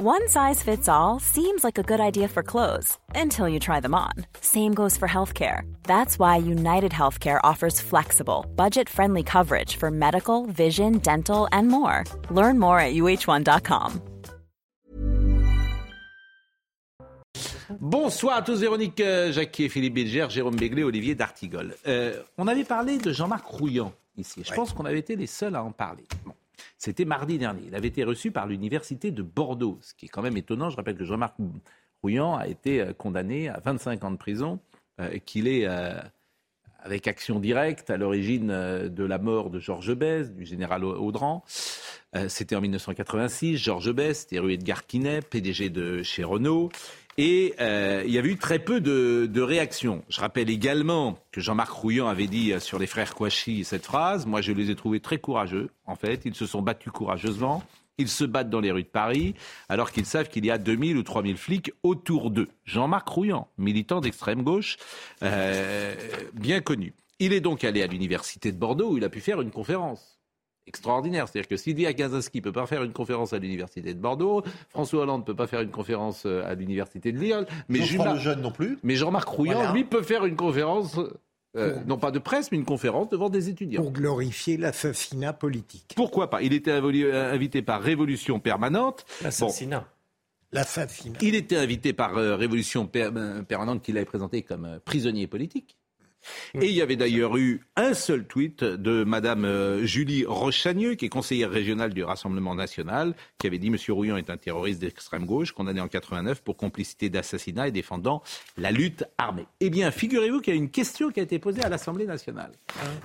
One size fits all seems like a good idea for clothes until you try them on. Same goes for healthcare. That's why United Healthcare offers flexible, budget friendly coverage for medical, vision, dental, and more. Learn more at uh1.com. Bonsoir à tous, Véronique euh, Jacquier, Philippe Bilger, Jérôme Béglé, Olivier D'Artigol. Euh, on avait parlé de Jean-Marc Rouillan ici. Je pense qu'on avait été les seuls à en parler. Bon. C'était mardi dernier. Il avait été reçu par l'université de Bordeaux, ce qui est quand même étonnant. Je rappelle que Jean-Marc Rouillan a été euh, condamné à 25 ans de prison, euh, qu'il est euh, avec action directe à l'origine de la mort de Georges Besse, du général Audran. C'était en 1986. Georges Besse, c'était rue Edgar Quinet, PDG de chez Renault. Et euh, il y avait eu très peu de, de, réactions. Je rappelle également que Jean-Marc Rouillon avait dit sur les frères Kouachi cette phrase. Moi, je les ai trouvés très courageux, en fait. Ils se sont battus courageusement. Ils se battent dans les rues de Paris, alors qu'ils savent qu'il y a 2000 ou 3000 flics autour d'eux. Jean-Marc Rouillant, militant d'extrême gauche, euh, bien connu. Il est donc allé à l'université de Bordeaux où il a pu faire une conférence extraordinaire. C'est-à-dire que Sylvia Gazinski ne peut pas faire une conférence à l'université de Bordeaux, François Hollande ne peut pas faire une conférence euh, à l'université de Lille, mais Jean Jeune non plus. Mais Jean-Marc Rouillant, lui, peut faire une conférence. Euh, non pas de presse, mais une conférence devant des étudiants. Pour glorifier l'assassinat politique. Pourquoi pas? Il était euh, invité par Révolution Permanente. L'assassinat. L'assassinat. Il était invité par Révolution Permanente qu'il avait présenté comme prisonnier politique. Et il y avait d'ailleurs eu un seul tweet de Madame euh, Julie Rochagneux, qui est conseillère régionale du Rassemblement national, qui avait dit Monsieur Rouillon est un terroriste d'extrême gauche, condamné en 89 pour complicité d'assassinat et défendant la lutte armée. Eh bien, figurez-vous qu'il y a une question qui a été posée à l'Assemblée nationale.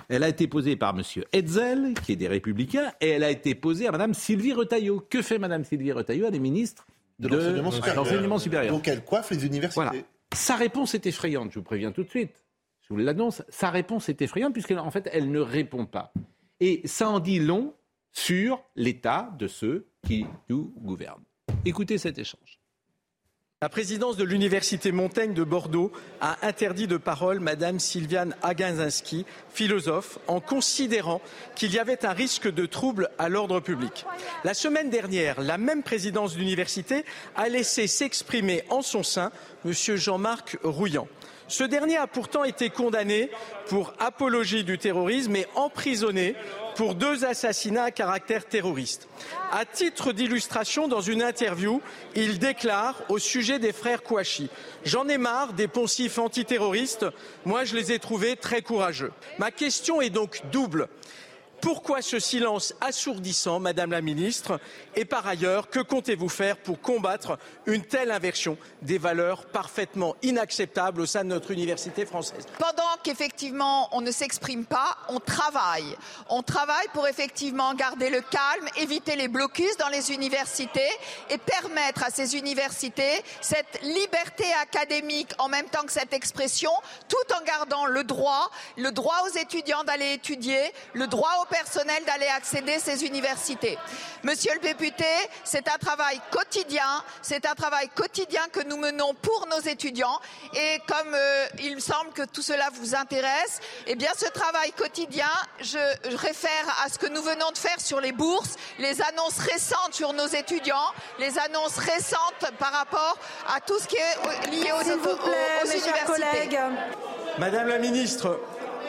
Elle a été posée par Monsieur Hetzel, qui est des Républicains, et elle a été posée à Madame Sylvie Retailleau. Que fait Madame Sylvie Retailleau? Elle est ministre de, l'enseignement supérieur. Donc elle coiffe les universités. Sa réponse est effrayante, je vous préviens tout de suite je vous l'annonce, sa réponse est effrayante puisqu'en fait, elle ne répond pas. Et ça en dit long sur l'état de ceux qui nous gouvernent. Écoutez cet échange. La présidence de l'Université Montaigne de Bordeaux a interdit de parole Madame Sylviane Aginzinski, philosophe, en considérant qu'il y avait un risque de trouble à l'ordre public. La semaine dernière, la même présidence de l'université a laissé s'exprimer en son sein Monsieur Jean-Marc Rouillant. Ce dernier a pourtant été condamné pour apologie du terrorisme et emprisonné pour deux assassinats à caractère terroriste. À titre d'illustration, dans une interview, il déclare au sujet des frères Kouachi J'en ai marre des poncifs antiterroristes, moi je les ai trouvés très courageux. Ma question est donc double. Pourquoi ce silence assourdissant, Madame la Ministre Et par ailleurs, que comptez-vous faire pour combattre une telle inversion des valeurs parfaitement inacceptables au sein de notre université française? Pendant qu'effectivement on ne s'exprime pas, on travaille. On travaille pour effectivement garder le calme, éviter les blocus dans les universités et permettre à ces universités cette liberté académique en même temps que cette expression, tout en gardant le droit, le droit aux étudiants d'aller étudier, le droit aux personnel d'aller accéder à ces universités. Monsieur le député, c'est un travail quotidien, c'est un travail quotidien que nous menons pour nos étudiants et comme euh, il me semble que tout cela vous intéresse, eh bien ce travail quotidien, je, réfère à ce que nous venons de faire sur les bourses, les annonces récentes sur nos étudiants, les annonces récentes par rapport à tout ce qui est lié aux, S'il vous plaît, aux, mes chers collègues. Madame la ministre,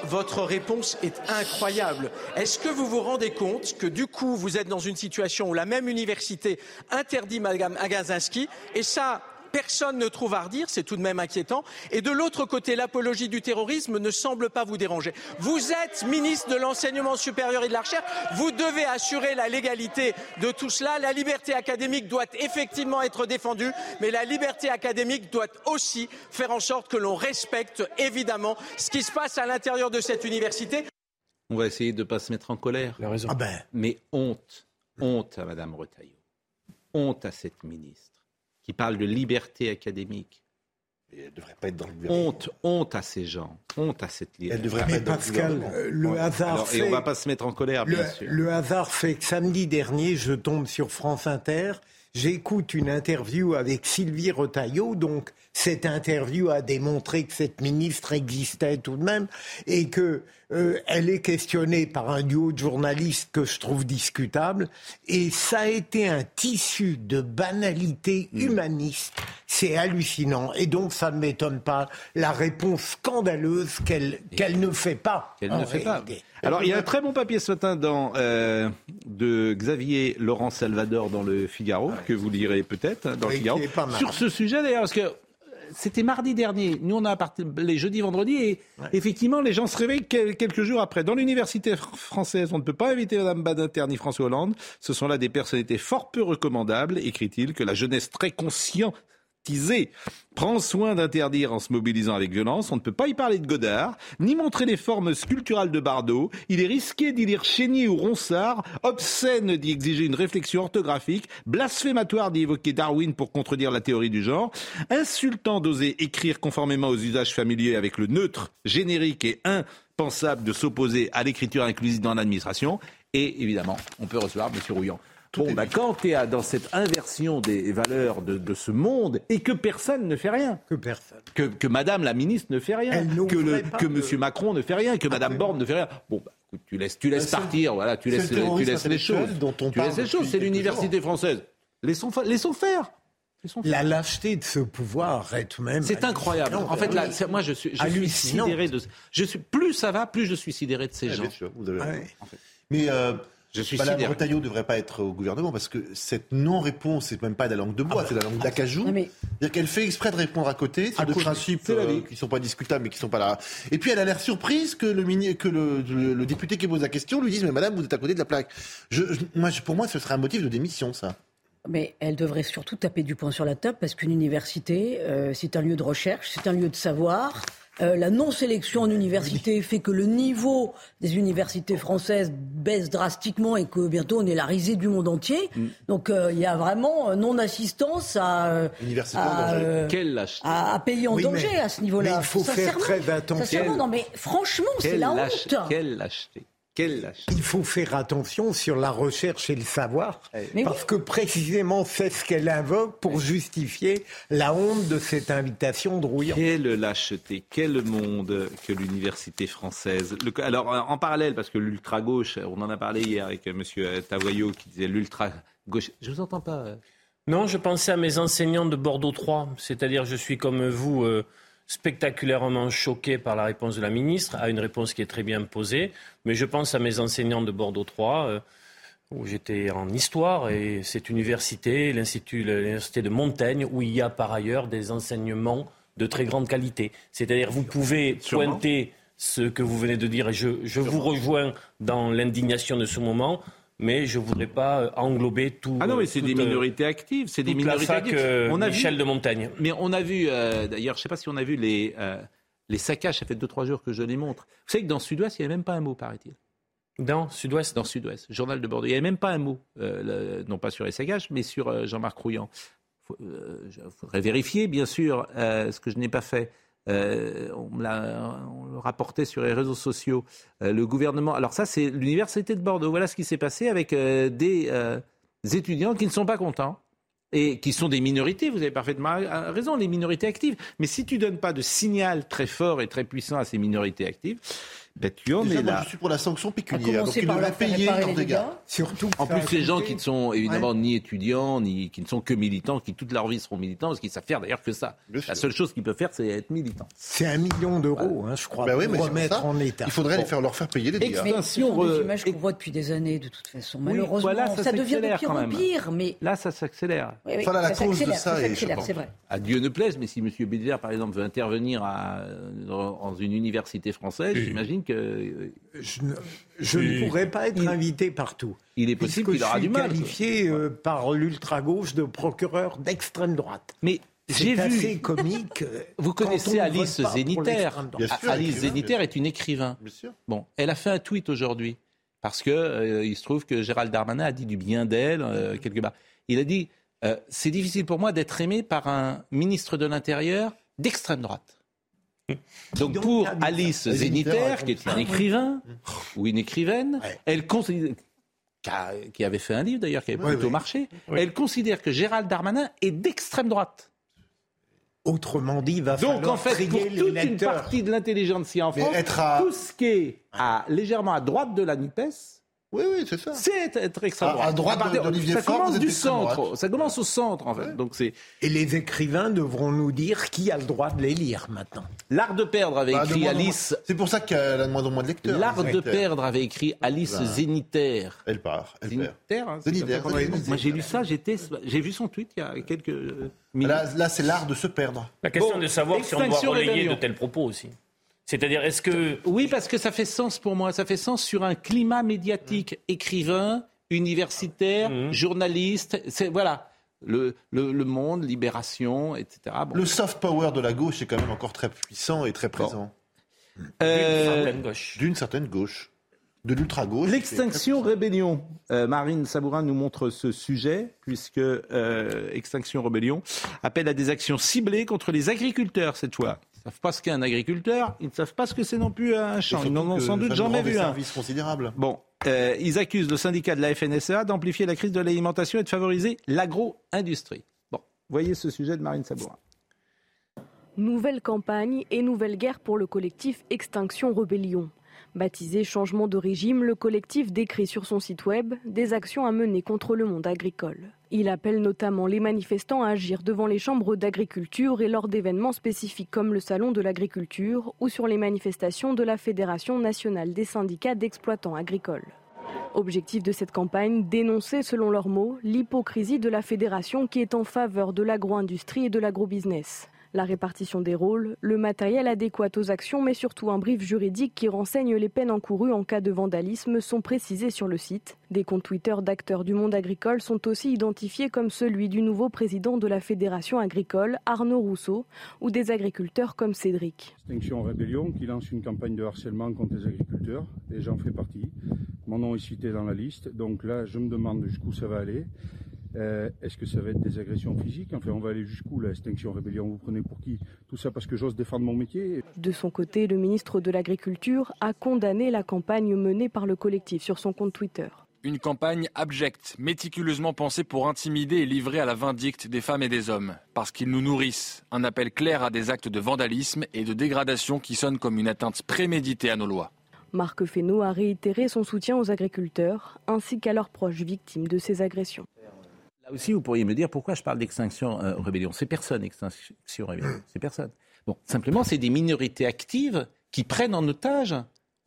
votre réponse est incroyable. Est-ce que vous vous rendez compte que du coup, vous êtes dans une situation où la même université interdit Madame Agazinski et ça, personne ne trouve à redire, c'est tout de même inquiétant. Et de l'autre côté, l'apologie du terrorisme ne semble pas vous déranger. Vous êtes ministre de l'enseignement supérieur et de la recherche, vous devez assurer la légalité de tout cela. La liberté académique doit effectivement être défendue, mais la liberté académique doit aussi faire en sorte que l'on respecte évidemment ce qui se passe à l'intérieur de cette université. On va essayer de ne pas se mettre en colère. Ah ben. Mais honte, honte à Madame Retailleau, honte à cette ministre qui parle de liberté académique. elle ne devrait pas être dans le Honte, honte à ces gens, honte à cette liberté. Elle devrait pas être Pascal, dans le, le hasard fait... Et on ne va pas se mettre en colère, le, bien sûr. Le hasard fait que samedi dernier, je tombe sur France Inter j'écoute une interview avec Sylvie Retailleau, donc cette interview a démontré que cette ministre existait tout de même et que euh, elle est questionnée par un duo de journalistes que je trouve discutable et ça a été un tissu de banalité Hmm. humaniste. C'est hallucinant et donc ça ne m'étonne pas la réponse scandaleuse qu'elle qu'elle ne fait pas. Qu'elle ne fait pas. Alors, il y a un très bon papier ce matin dans, euh, de Xavier Laurent Salvador dans le Figaro, que vous lirez peut-être hein, dans Oui, le Figaro, sur ce sujet d'ailleurs, parce que euh, c'était mardi dernier. Nous, on a les jeudis, vendredis, et effectivement, les gens se réveillent quel- quelques jours après. Dans l'université fr- française, on ne peut pas inviter Mme Badinter ni François Hollande. Ce sont là des personnalités fort peu recommandables, écrit-il, que la jeunesse très consciente prend soin d'interdire en se mobilisant avec violence. On ne peut pas y parler de Godard, ni montrer les formes sculpturales de Bardot. Il est risqué d'y lire Chénier ou Ronsard, obscène d'y exiger une réflexion orthographique, blasphématoire d'y évoquer Darwin pour contredire la théorie du genre, insultant d'oser écrire conformément aux usages familiers avec le neutre, générique et impensable de s'opposer à l'écriture inclusive dans l'administration. Et évidemment, on peut recevoir M. Rouillant. Bon, bah, quand tu es dans cette inversion des valeurs de, de ce monde et que personne ne fait rien, Que personne. que, que Madame la ministre ne fait rien, Elle que, le, que de- Monsieur Macron ne fait rien, que Madame Borne ne fait rien. Bon, bah, écoute, tu laisses, tu laisses Bah, partir, voilà, tu laisses, le tu laisses les choses. dont on tu parle laisses les choses, c'est l'université française. Laissons, fa- laissons faire. Laissons faire. La lâcheté de ce pouvoir est tout de même. C'est incroyable. En fait, là, moi, je suis, je suis sidéré de. Je suis plus ça va, plus je suis sidéré de ces Ouais, gens. bien sûr, vous avez raison. Ouais. Mais euh, Je suis Madame sidéré. Retailleau ne devrait pas être au gouvernement parce que cette non-réponse, c'est même pas de la langue de bois, c'est la langue d'acajou. Non, mais- C'est-à-dire qu'elle fait exprès de répondre à côté sur À des principes euh, qui sont pas discutables mais qui sont pas là. Et puis elle a l'air surprise que le mini- que le, le- le député qui pose la question lui dise mais Madame vous êtes à côté de la plaque. Je, je- moi, je- pour moi, ce serait un motif de démission ça. Mais elle devrait surtout taper du poing sur la table parce qu'une université, euh, c'est un lieu de recherche, c'est un lieu de savoir. Euh, la non-sélection en université fait que le niveau des universités françaises baisse drastiquement et que bientôt on est la risée du monde entier. Mm. Donc euh, il y a vraiment euh, non-assistance à, euh, à, euh, à- à payer en Oui, danger mais- à ce niveau-là. mais il faut faire très attention. Non mais franchement, c'est la lâche- honte. Quelle lâcheté. Quelle lâcheté. Il faut faire attention sur la recherche et le savoir, Mais parce oui. que précisément c'est ce qu'elle invoque pour justifier la honte de cette invitation de Rouillant. Quelle lâcheté, quel monde que l'université française. Le- alors, en parallèle, parce que l'ultra-gauche, on en a parlé hier avec M. Tavoyot qui disait l'ultra-gauche. Je vous entends pas. euh. Non, je pensais à mes enseignants de Bordeaux 3, c'est-à-dire je suis comme vous euh, spectaculairement choqué par la réponse de la ministre, à une réponse qui est très bien posée, mais je pense à mes enseignants de Bordeaux 3, euh, où j'étais en histoire, et cette université, l'Institut, l'Université de Montaigne, où il y a par ailleurs des enseignements de très grande qualité. C'est-à-dire vous pouvez Sûrement. pointer ce que vous venez de dire, et je, je vous rejoins dans l'indignation de ce moment, mais je ne voudrais pas euh, englober tout. Ah non, mais euh, c'est toute, des euh, minorités actives. C'est des minorités actives. euh, on a Michel vu, de Montaigne. mais on a vu, euh, d'ailleurs, je ne sais pas si on a vu les, euh, les saccages. Ça fait 2-3 jours que je les montre. Vous savez que dans Sud-Ouest, il n'y avait même pas un mot, paraît-il. Dans Sud-Ouest? Dans Sud-Ouest, journal de Bordeaux. Il n'y avait même pas un mot, euh, le- non pas sur les saccages, mais sur euh, Jean-Marc Rouillant. Il faudrait vérifier, bien sûr, euh, ce que je n'ai pas fait. Euh, on, l'a- le rapportait sur les réseaux sociaux. Euh, le gouvernement. Alors ça, c'est l'université de Bordeaux. Voilà ce qui s'est passé avec euh, des étudiants qui ne sont pas contents et qui sont des minorités. Vous avez parfaitement raison, les minorités actives. Mais si tu donnes pas de signal très fort et très puissant à ces minorités actives, là. je suis pour la sanction pécuniaire. Donc devraient leur faire payer leurs les dégâts. dégâts. Surtout En plus, ces gens qui ne sont évidemment ni étudiants, ni qui ne sont que militants, qui toute leur vie seront militants, parce qu'ils savent faire d'ailleurs que ça. Bien La sûr. seule chose qu'ils peuvent faire, c'est être militants. C'est un million d'euros, hein, je crois, Bah oui, pour remettre en état. Il faudrait les faire, leur faire payer les dégâts. Mais ce sont des euh, images qu'on voit depuis des années, de toute façon. Oui, Malheureusement, voilà, ça ça, devient de pire en pire. Mais Là, ça s'accélère. Voilà, la ça cause de s'accélère, ça, vrai. À Dieu ne plaise, mais si M. Bédler, par exemple, veut intervenir dans, dans une université française, j'imagine qu'il Je ne, je ne pourrais pas être invité partout. est possible qu'il aura je suis du mal. qualifié euh, par l'ultra-gauche de procureur d'extrême droite. Mais j'ai vu. comique. euh, Vous connaissez Alice. Bien sûr, Alice bien est une écrivain. Bien sûr. Bon, elle a fait un tweet aujourd'hui parce que euh, il se trouve que Gérald Darmanin a dit du bien d'elle euh, quelque part. Il a dit euh, c'est difficile pour moi d'être aimé par un ministre de l'Intérieur d'extrême droite. Donc pour Alice a qui est un écrivain ou une écrivaine, elle considère qui, avait fait un livre d'ailleurs, qui avait plutôt marché, elle considère que Gérald Darmanin est d'extrême droite. Autrement dit, il va Donc falloir en fait, pour toute une partie de l'intelligentsia en France, être à- tout ce qui est à, légèrement à droite de la NUPES, Oui, oui, c'est ça. c'est être extrême À- droite. à droite partir- d'Olivier ça commence du centre. droite. Ça commence au centre en fait. Donc c'est Et les écrivains devront nous dire qui a le droit de les lire maintenant. l'art de perdre avait Bah, écrit moins- Alice. C'est pour ça qu'elle a de moins en moins de lecteurs. L'art de Zénithère. perdre avait écrit Alice Bah. Zénitaire. Elle part, elle. Zénitaire, hein, Zénitaire. Moi j'ai lu ça, j'étais, j'ai vu son tweet il y a quelques minutes. Là, là c'est l'art de se perdre. La question Bon, de savoir si on doit relayer de tels propos aussi. C'est-à-dire, est-ce que Oui, parce que ça fait sens pour moi. Ça fait sens sur un climat médiatique. Écrivain, universitaire, Mhm. journaliste. C'est voilà. Le, le, le monde, Libération, etc. Bon. Le soft power de la gauche est quand même encore très puissant et très présent. Euh, certaine gauche D'une certaine gauche. De l'ultra-gauche. L'extinction rébellion. Euh, Marine Sabourin nous montre ce sujet, puisque euh, Extinction rébellion appelle à des actions ciblées contre les agriculteurs cette fois. Ils ne savent pas ce qu'est un agriculteur, ils ne savent pas ce que c'est non plus un champ. Ils n'en ont sans doute jamais vu un. service considérable. Bon, euh, ils accusent le syndicat de la FNSEA d'amplifier la crise de l'alimentation et de favoriser l'agro-industrie. Bon, voyez ce sujet de Marine Sabourin. Nouvelle campagne et nouvelle guerre pour le collectif Extinction Rebellion. Baptisé Changement de régime, le collectif décrit sur son site web des actions à mener contre le monde agricole. Il appelle notamment les manifestants à agir devant les chambres d'agriculture et lors d'événements spécifiques comme le Salon de l'agriculture ou sur les manifestations de la Fédération nationale des syndicats d'exploitants agricoles. Objectif de cette campagne, dénoncer selon leurs mots l'hypocrisie de la fédération qui est en faveur de l'agro-industrie et de l'agro-business. La répartition des rôles, le matériel adéquat aux actions, mais surtout un brief juridique qui renseigne les peines encourues en cas de vandalisme sont précisés sur le site. Des comptes Twitter d'acteurs du monde agricole sont aussi identifiés comme celui du nouveau président de la Fédération agricole, Arnaud Rousseau, ou des agriculteurs comme Cédric. Extinction Rébellion qui lance une campagne de harcèlement contre les agriculteurs et j'en fais partie. Mon nom est cité dans la liste, donc là je me demande jusqu'où ça va aller. Euh, Est-ce que ça va être des agressions physiques? Enfin, on va aller jusqu'où la Extinction Rébellion Vous prenez pour qui? Tout ça parce que j'ose défendre mon métier De son côté, le ministre de l'Agriculture a condamné la campagne menée par le collectif sur son compte Twitter. Une campagne abjecte, méticuleusement pensée pour intimider et livrer à la vindicte des femmes et des hommes, parce qu'ils nous nourrissent. Un appel clair à des actes de vandalisme et de dégradation qui sonnent comme une atteinte préméditée à nos lois. Marc Fesneau a réitéré son soutien aux agriculteurs ainsi qu'à leurs proches victimes de ces agressions. Aussi, vous pourriez me dire pourquoi je parle d'extinction euh, rébellion. C'est personne, extinction rébellion. C'est personne. Bon, simplement, c'est des minorités actives qui prennent en otage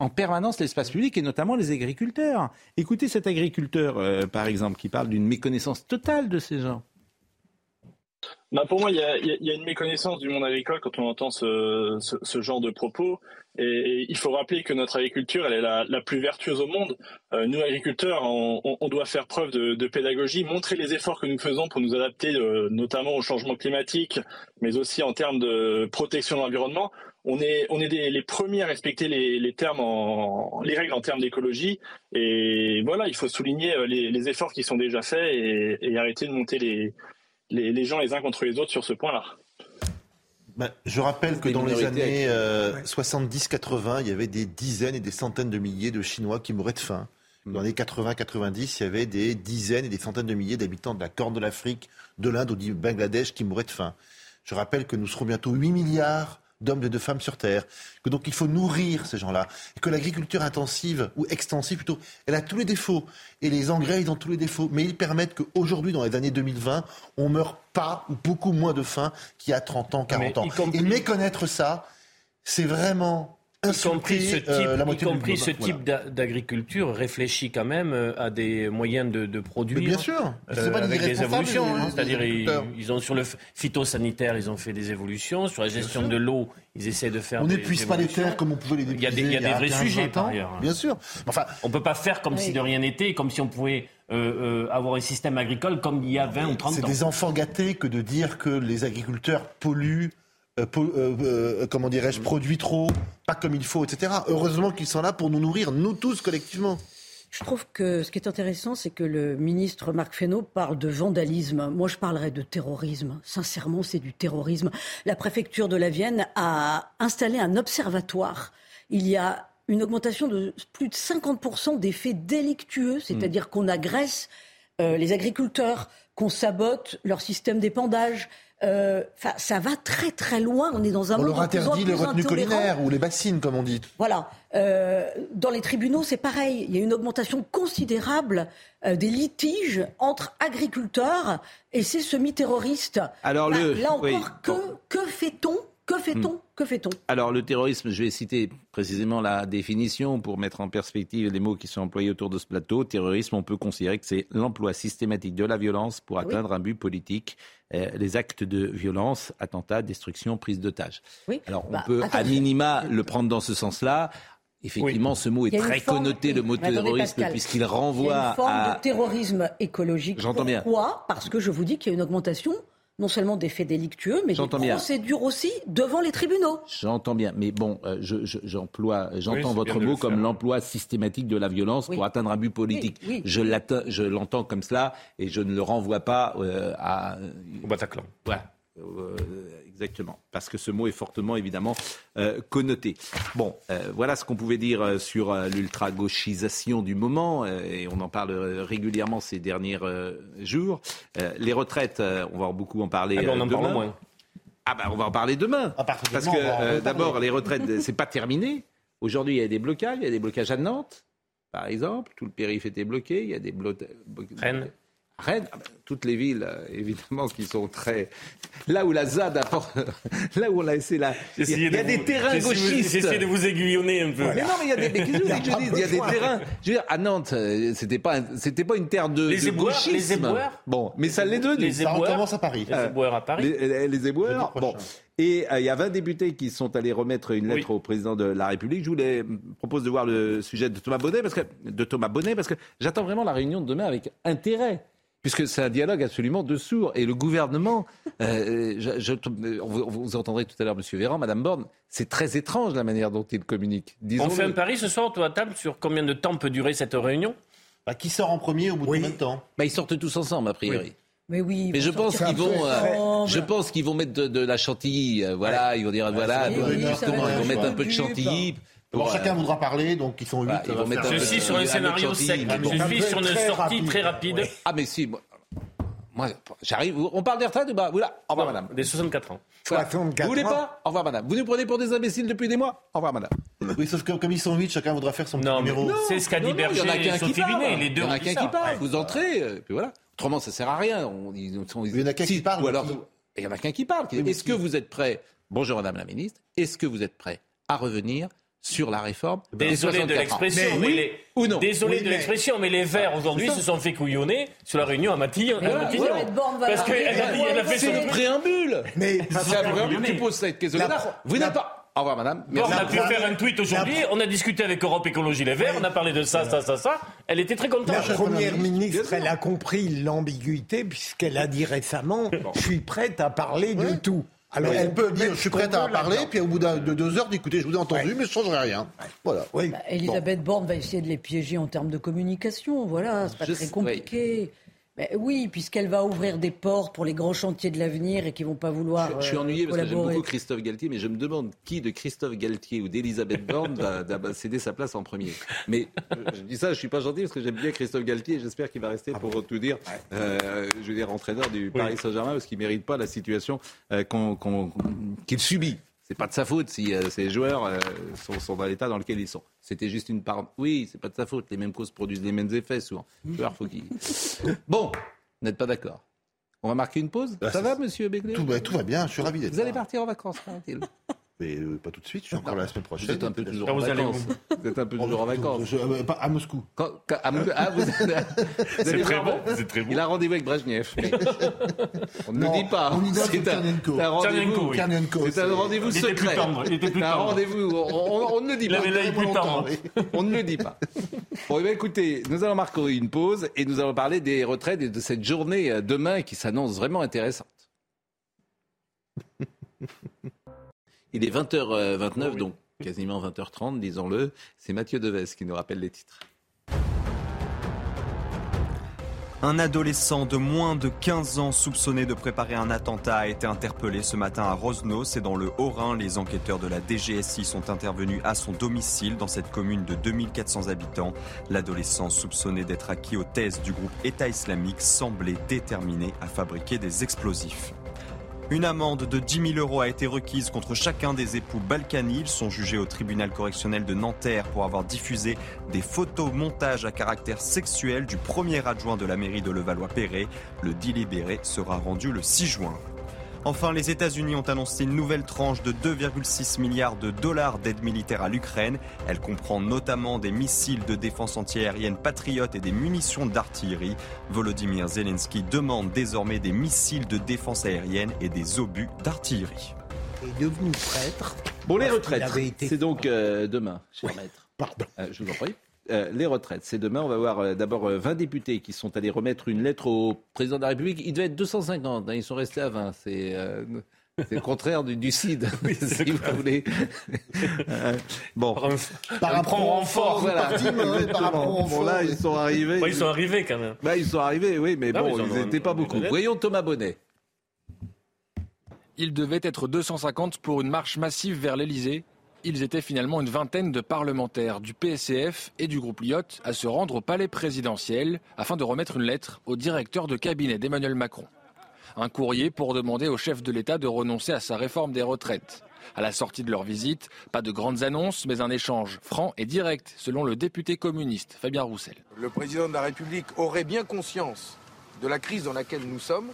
en permanence l'espace public et notamment les agriculteurs. Écoutez cet agriculteur, euh, par exemple, qui parle d'une méconnaissance totale de ces gens. Bah pour moi, il y a, y a une méconnaissance du monde agricole quand on entend ce, ce, ce genre de propos. Et, et, il faut rappeler que notre agriculture, elle est la, la plus vertueuse au monde. Euh, nous, agriculteurs, on, on, doit faire preuve de, de, pédagogie, montrer les efforts que nous faisons pour nous adapter euh, notamment au changement climatique, mais aussi en termes de protection de l'environnement. On est, on est des, les premiers à respecter les, les, termes en, les règles en termes d'écologie. Et voilà, il faut souligner euh, les, les, efforts qui sont déjà faits et, et arrêter de monter les, les, les, gens les uns contre les autres sur ce point-là. Ben, je rappelle que dans les années euh, 70-80, il y avait des dizaines et des centaines de milliers de Chinois qui mouraient de faim. Dans les 80-90, il y avait des dizaines et des centaines de milliers d'habitants de la Corne de l'Afrique, de l'Inde ou du Bangladesh qui mouraient de faim. Je rappelle que nous serons bientôt 8 milliards d'hommes et de femmes sur Terre, que donc il faut nourrir ces gens-là, et que l'agriculture intensive, ou extensive plutôt, elle a tous les défauts, et les engrais, ils ont tous les défauts, mais ils permettent qu'aujourd'hui, dans les années 2020, on meurt pas, ou beaucoup moins de faim qu'il y a 30 ans, 40 Mais ans. Et méconnaître ça, c'est vraiment Y compris ce type, euh, y compris ce type d'a- d'agriculture réfléchit quand même euh, à des moyens de, de produire. Mais bien sûr. C'est euh, pas des avec des irresponsables, évolutions. hein. C'est-à-dire, ils, ont sur le phytosanitaire, ils ont fait des évolutions. Sur la gestion de l'eau, ils essaient de faire On n'épuise pas les terres comme on pouvait les Il y a épuiser des, il y a des vrais 15, sujets 20 par ailleurs. Bien sûr. Enfin, On peut pas faire comme si de rien n'était, comme si on pouvait euh, euh, avoir un système agricole comme il y a 20 ou 30 c'est ans. des enfants gâtés que de dire que les agriculteurs polluent, euh, euh, euh, comment dirais-je, produisent trop, pas comme il faut, etc. Heureusement qu'ils sont là pour nous nourrir, nous tous collectivement. Je trouve que ce qui est intéressant, c'est que le ministre Marc Fesneau parle de vandalisme. Moi, je parlerais de terrorisme. Sincèrement, c'est du terrorisme. La préfecture de la Vienne a installé un observatoire il y a une augmentation de plus de 50% des faits délictueux, c'est-à-dire mm. qu'on agresse euh, les agriculteurs, qu'on sabote leur système d'épandage. Euh, ça va très très loin. On est dans un on monde leur interdit les retenues collinaires ou les bassines, comme on dit. Voilà. Euh, dans les tribunaux, c'est pareil. Il y a une augmentation considérable euh, des litiges entre agriculteurs et ces semi-terroristes. Alors le, là encore, que, que fait-on que fait-on hmm. Que fait-on Alors le terrorisme, je vais citer précisément la définition pour mettre en perspective les mots qui sont employés autour de ce plateau. Terrorisme, on peut considérer que c'est l'emploi systématique de la violence pour atteindre un but politique. Euh, les actes de violence, attentats, destruction, prise d'otages. Oui. Alors on bah, peut à minima le prendre dans ce sens-là. Effectivement, ce mot est très connoté, le mot terrorisme, puisqu'il renvoie à... une forme de terrorisme écologique. J'entends bien. Pourquoi? Parce que je vous dis qu'il y a une augmentation non seulement des faits délictueux, mais des procédures aussi devant les tribunaux. J'entends bien, mais bon, euh, j'emploie, j'entends votre mot comme l'emploi systématique de la violence pour atteindre un but politique. je l'entends comme cela et je ne le renvoie pas euh, à... Au Bataclan. Voilà. Euh, exactement, parce que ce mot est fortement évidemment euh, connoté. Bon, euh, voilà ce qu'on pouvait dire sur l'ultra-gauchisation du moment, et on en parle régulièrement ces derniers jours. les retraites, on va beaucoup en parler ah, on en demain. moins. Ah ben, on va en parler demain. Ah, parce que d'abord, les retraites, c'est pas terminé. Aujourd'hui, il y a des blocages. Il y a des blocages à Nantes, par exemple. Tout le périph' était bloqué. Il y a des blocages. Rennes. Rennes, ah toutes les villes, euh, évidemment, qui sont très. Là où la ZAD apporte. Là où on a essayé là. Il y a, des terrains gauchistes. J'essaie de vous aiguillonner un peu. Mais non, mais il y a des. Mais qu'est-ce que je dis Il y a des terrains. Je veux dire, à Nantes, euh, c'était pas, c'était pas une terre de, les éboueurs, Les éboueurs. Bon, mais ça l'est devenu. Les éboueurs. Ça recommence à Paris. Les éboueurs à Paris. Les, éboueurs. Bon. Et euh, il y a 20 députés qui sont allés remettre une lettre au président de la République. Je voulais propose de voir le sujet de Thomas Bonnet parce que de Thomas Bonnet parce que j'attends vraiment la réunion de demain avec intérêt puisque c'est un dialogue absolument de sourds. Et le gouvernement, euh, je, vous, entendrez tout à l'heure M. Véran, Mme Borne, c'est très étrange la manière dont il communique. On fait un pari ce soir, toi, à table, sur combien de temps peut durer cette réunion? Bah, Qui sort en premier au bout de combien de temps? Bah, Ils sortent tous ensemble, a priori. Mais oui. Mais je pense qu'ils vont, euh, je pense qu'ils vont mettre de, la chantilly. Euh, voilà, ils vont dire voilà, ils vont mettre un peu de chantilly. Bon, chacun voudra parler, donc ils sont huit. Bah, ils Ceci sur un scénario sec. Je vis sur une sortie très rapide. Ah, mais si. Moi, j'arrive. On parle des retraites ou pas Au revoir, madame. Des 64 ans. 64 vous voulez pas Au revoir, madame. Vous nous prenez pour des imbéciles depuis des mois Au revoir, madame. Oui, sauf que comme ils sont huit, chacun voudra faire son petit numéro. C'est ce qu'a dit Berger et Sophie Binet. Les deux Il y en a qu'un qui parle. Vous entrez, euh, puis voilà. Autrement, ça sert à rien. il y en a qu'un qui parle. Ou alors, il y en a qu'un qui parle. Est-ce que vous êtes prêt Bonjour, madame la ministre. Est-ce que vous êtes prêt à revenir sur la réforme. Désolé de l'expression, mais, les... ou non. Désolé de l'expression, mais les Verts aujourd'hui se sont fait couillonner sur la réunion à Matignon. Parce qu'elle a, dit, elle a fait son préambule. Mais tu poses cette question-là. Vous n'êtes pas. Au revoir, madame. on a pu faire un tweet aujourd'hui. On a discuté avec Europe Écologie Les Verts. On a parlé de ça, ça, ça, ça. Elle était très contente. La première ministre, elle a compris l'ambiguïté puisqu'elle a dit récemment Je suis prête à parler de tout. Alors, elle peut dire, je suis prête à parler, puis au bout de deux heures, d'écouter, je vous ai entendu, mais je ne changerai rien. Voilà. Oui. Bah, Elisabeth Borne va essayer de les piéger en termes de communication. Voilà, c'est pas très compliqué. Oui, puisqu'elle va ouvrir des portes pour les grands chantiers de l'avenir et qui vont pas vouloir. Je, je suis ennuyé parce que j'aime beaucoup Christophe Galtier, mais je me demande qui de Christophe Galtier ou d'Elisabeth Borne va, céder sa place en premier. Mais je dis ça, je suis pas gentil parce que j'aime bien Christophe Galtier. J'espère qu'il va rester pour tout dire. Euh, je veux dire entraîneur du Paris Saint-Germain parce qu'il mérite pas la situation euh, qu'il subit. C'est pas de sa faute si euh, ces joueurs euh, sont, dans l'état dans lequel ils sont. C'était juste une part. Oui, c'est pas de sa faute. Les mêmes causes produisent les mêmes effets souvent. faut bon, vous n'êtes pas d'accord. On va marquer une pause? Bah, Ça va, monsieur Begley tout, tout, va bien. Je suis ravi d'être Vous allez partir en vacances, tranquille. Mais euh, pas tout de suite, je suis encore la semaine prochaine. Vous êtes un peu toujours en vacances. Vous êtes un peu toujours en vacances. Euh, pas à Moscou. Quand, à, ah, vous, c'est très bon. C'est très bon. Il a rendez-vous avec Brezhnev. on ne le dit pas. C'est un, un rendez-vous. C'est un rendez-vous secret. C'est un rendez-vous. On, ne le dit pas. On ne le dit pas. Bon, eh écoutez, nous allons marquer une pause et nous allons parler des retraites et de cette journée euh, demain qui s'annonce vraiment intéressante. Il est 20h29, donc quasiment 20h30, disons-le. C'est Mathieu Deves qui nous rappelle les titres. Un adolescent de moins de 15 ans soupçonné de préparer un attentat a été interpellé ce matin à Rosnos c'est dans le Haut-Rhin. Les enquêteurs de la DGSI sont intervenus à son domicile dans cette commune de 2400 habitants. L'adolescent soupçonné d'être acquis aux thèses du groupe État islamique semblait déterminé à fabriquer des explosifs. Une amende de 10 000 euros a été requise contre chacun des époux Balkany. Ils sont jugés au tribunal correctionnel de Nanterre pour avoir diffusé des photos montages à caractère sexuel du premier adjoint de la mairie de Levallois-Perret. Le délibéré sera rendu le 6 juin. Enfin, les États-Unis ont annoncé une nouvelle tranche de 2,6 milliards de dollars d'aide militaire à l'Ukraine. Elle comprend notamment des missiles de défense antiaérienne patriotes et des munitions d'artillerie. Volodymyr Zelensky demande désormais des missiles de défense aérienne et des obus d'artillerie. Est devenu prêtre. Bon, les retraites, c'est donc euh, demain, cher maître. Pardon. Euh, je vous en prie. Euh, les retraites. C'est demain. On va voir euh, d'abord 20 députés qui sont allés remettre une lettre au président de la République. Il devait être 250. Hein, ils sont restés à 20. C'est. euh, c'est le contraire du, du CID, si vous voulez. Euh, bon. Par un prend renfort. Voilà. Parti, mais ouais, par rapport au Bon, là, ils sont arrivés. ils sont arrivés quand même. Là, ils sont arrivés, oui, mais Ah oui, bon, ils n'étaient pas beaucoup. Voyons Thomas Bonnet. Il devait être 250 pour une marche massive vers l'Elysée. Ils étaient finalement une vingtaine de parlementaires du PSCF et du groupe Lyotte à se rendre au palais présidentiel afin de remettre une lettre au directeur de cabinet d'Emmanuel Macron. Un courrier pour demander au chef de l'État de renoncer à sa réforme des retraites. À la sortie de leur visite, pas de grandes annonces, mais un échange franc et direct, selon le député communiste Fabien Roussel. Le président de la République aurait bien conscience de la crise dans laquelle nous sommes,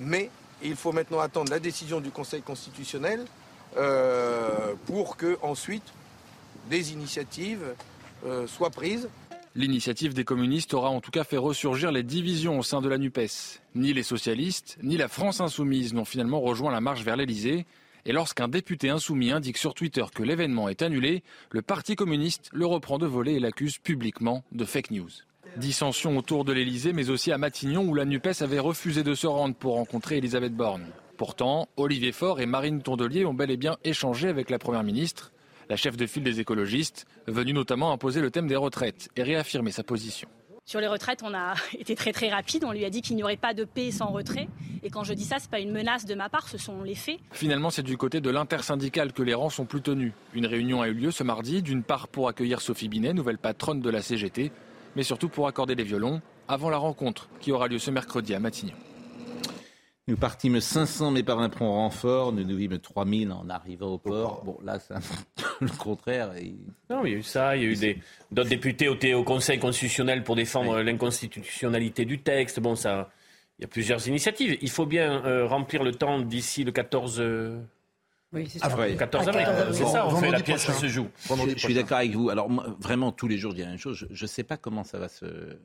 mais il faut maintenant attendre la décision du Conseil constitutionnel euh, pour que ensuite des initiatives euh, soient prises. L'initiative des communistes aura en tout cas fait ressurgir les divisions au sein de la NUPES. Ni les socialistes, ni la France insoumise n'ont finalement rejoint la marche vers l'Elysée. Et lorsqu'un député insoumis indique sur Twitter que l'événement est annulé, le Parti communiste le reprend de voler et l'accuse publiquement de fake news. Dissension autour de l'Elysée, mais aussi à Matignon, où la NUPES avait refusé de se rendre pour rencontrer Elisabeth Borne. Pourtant, Olivier Faure et Marine Tondelier ont bel et bien échangé avec la Première ministre, la chef de file des écologistes, venue notamment imposer le thème des retraites et réaffirmer sa position. Sur les retraites, on a été très très rapide. On lui a dit qu'il n'y aurait pas de paix sans retrait. Et quand je dis ça, c'est pas une menace de ma part, ce sont les faits. Finalement, c'est du côté de l'intersyndicale que les rangs sont plus tenus. Une réunion a eu lieu ce mardi, d'une part pour accueillir Sophie Binet, nouvelle patronne de la CGT, mais surtout pour accorder les violons avant la rencontre qui aura lieu ce mercredi à Matignon. Nous partîmes 500, mais par un prompt renfort. Nous nous vîmes 3000 en arrivant au port. Bon, là, c'est un peu le contraire. Et- Non, il y a eu ça, il y a eu des- d'autres députés au, au Conseil constitutionnel pour défendre l'inconstitutionnalité du texte. Bon, ça, il y a plusieurs initiatives. Il faut bien euh, remplir le temps d'ici le 14, euh, Oui, c'est ça. Avril. 14 Ah, avril. 14 avril. C'est ça, on fait la pièce qui prochain. se joue. Je, je suis d'accord avec vous. Alors, moi, vraiment, tous les jours, je dis la même chose. Je ne sais pas comment ça va se